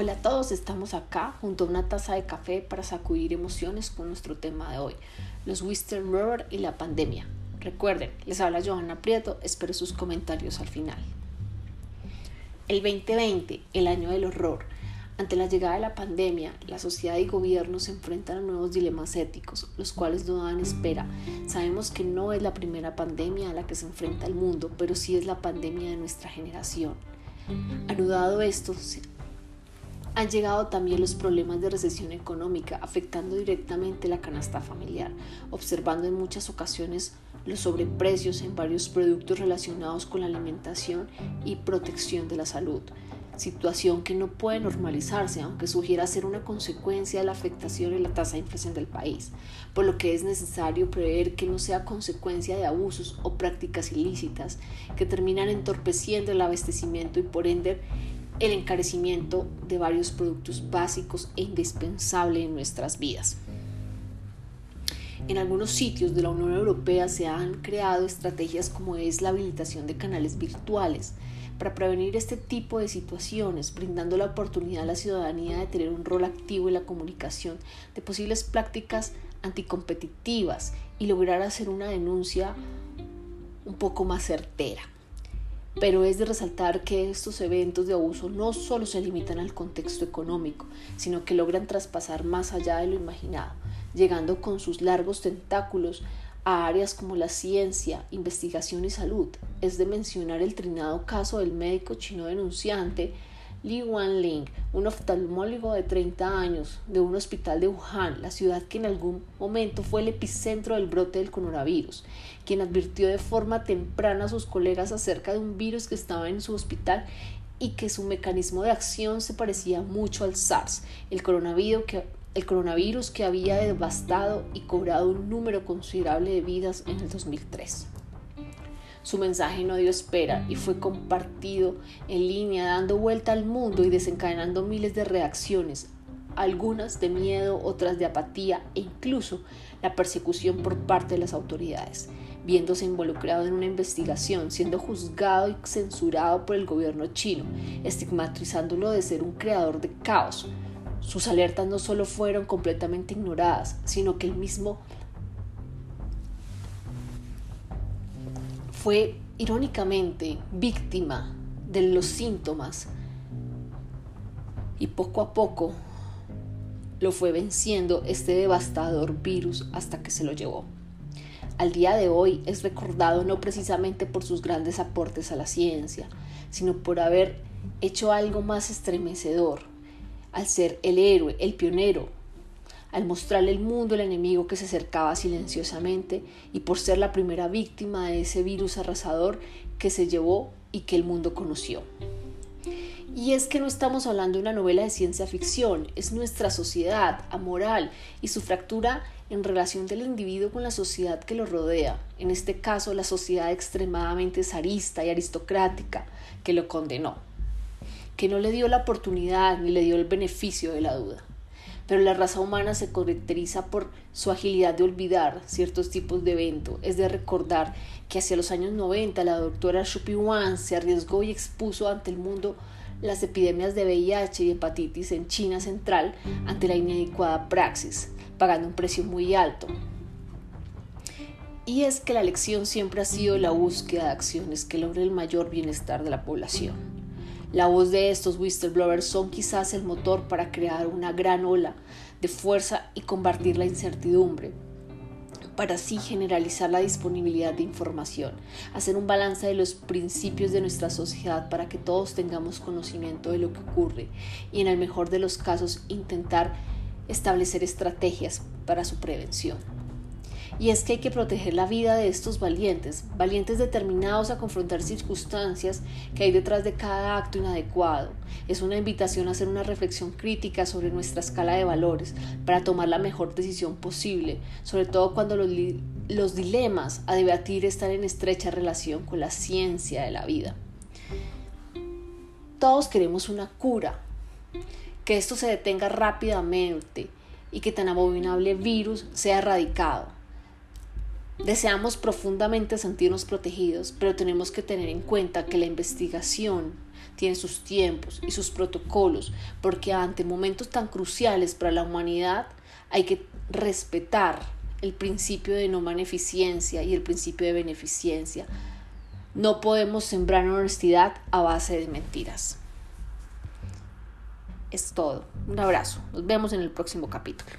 Hola a todos, estamos acá junto a una taza de café para sacudir emociones con nuestro tema de hoy, los Western River y la pandemia. Recuerden, les habla Johanna Prieto, espero sus comentarios al final. El 2020, el año del horror. Ante la llegada de la pandemia, la sociedad y gobierno se enfrentan a nuevos dilemas éticos, los cuales no dan espera. Sabemos que no es la primera pandemia a la que se enfrenta el mundo, pero sí es la pandemia de nuestra generación. Anudado esto, han llegado también los problemas de recesión económica, afectando directamente la canasta familiar, observando en muchas ocasiones los sobreprecios en varios productos relacionados con la alimentación y protección de la salud, situación que no puede normalizarse, aunque sugiera ser una consecuencia de la afectación en la tasa de inflación del país, por lo que es necesario prever que no sea consecuencia de abusos o prácticas ilícitas que terminan entorpeciendo el abastecimiento y por ende el encarecimiento de varios productos básicos e indispensables en nuestras vidas. En algunos sitios de la Unión Europea se han creado estrategias como es la habilitación de canales virtuales para prevenir este tipo de situaciones, brindando la oportunidad a la ciudadanía de tener un rol activo en la comunicación de posibles prácticas anticompetitivas y lograr hacer una denuncia un poco más certera pero es de resaltar que estos eventos de abuso no solo se limitan al contexto económico, sino que logran traspasar más allá de lo imaginado, llegando con sus largos tentáculos a áreas como la ciencia, investigación y salud. Es de mencionar el trinado caso del médico chino denunciante Li Wanling, un oftalmólogo de 30 años de un hospital de Wuhan, la ciudad que en algún momento fue el epicentro del brote del coronavirus, quien advirtió de forma temprana a sus colegas acerca de un virus que estaba en su hospital y que su mecanismo de acción se parecía mucho al SARS, el coronavirus que, el coronavirus que había devastado y cobrado un número considerable de vidas en el 2003. Su mensaje no dio espera y fue compartido en línea dando vuelta al mundo y desencadenando miles de reacciones, algunas de miedo, otras de apatía e incluso la persecución por parte de las autoridades, viéndose involucrado en una investigación, siendo juzgado y censurado por el gobierno chino, estigmatizándolo de ser un creador de caos. Sus alertas no solo fueron completamente ignoradas, sino que el mismo fue irónicamente víctima de los síntomas y poco a poco lo fue venciendo este devastador virus hasta que se lo llevó. Al día de hoy es recordado no precisamente por sus grandes aportes a la ciencia, sino por haber hecho algo más estremecedor, al ser el héroe, el pionero, al mostrarle al mundo el enemigo que se acercaba silenciosamente y por ser la primera víctima de ese virus arrasador que se llevó y que el mundo conoció. Y es que no estamos hablando de una novela de ciencia ficción, es nuestra sociedad amoral y su fractura en relación del individuo con la sociedad que lo rodea, en este caso la sociedad extremadamente zarista y aristocrática que lo condenó, que no le dio la oportunidad ni le dio el beneficio de la duda pero la raza humana se caracteriza por su agilidad de olvidar ciertos tipos de eventos. Es de recordar que hacia los años 90 la doctora Shupi Wan se arriesgó y expuso ante el mundo las epidemias de VIH y hepatitis en China central ante la inadecuada praxis, pagando un precio muy alto. Y es que la lección siempre ha sido la búsqueda de acciones que logren el mayor bienestar de la población. La voz de estos whistleblowers son quizás el motor para crear una gran ola de fuerza y combatir la incertidumbre, para así generalizar la disponibilidad de información, hacer un balance de los principios de nuestra sociedad para que todos tengamos conocimiento de lo que ocurre y en el mejor de los casos intentar establecer estrategias para su prevención. Y es que hay que proteger la vida de estos valientes, valientes determinados a confrontar circunstancias que hay detrás de cada acto inadecuado. Es una invitación a hacer una reflexión crítica sobre nuestra escala de valores para tomar la mejor decisión posible, sobre todo cuando los, los dilemas a debatir están en estrecha relación con la ciencia de la vida. Todos queremos una cura, que esto se detenga rápidamente y que tan abominable virus sea erradicado Deseamos profundamente sentirnos protegidos, pero tenemos que tener en cuenta que la investigación tiene sus tiempos y sus protocolos, porque ante momentos tan cruciales para la humanidad hay que respetar el principio de no beneficencia y el principio de beneficencia. No podemos sembrar honestidad a base de mentiras. Es todo. Un abrazo. Nos vemos en el próximo capítulo.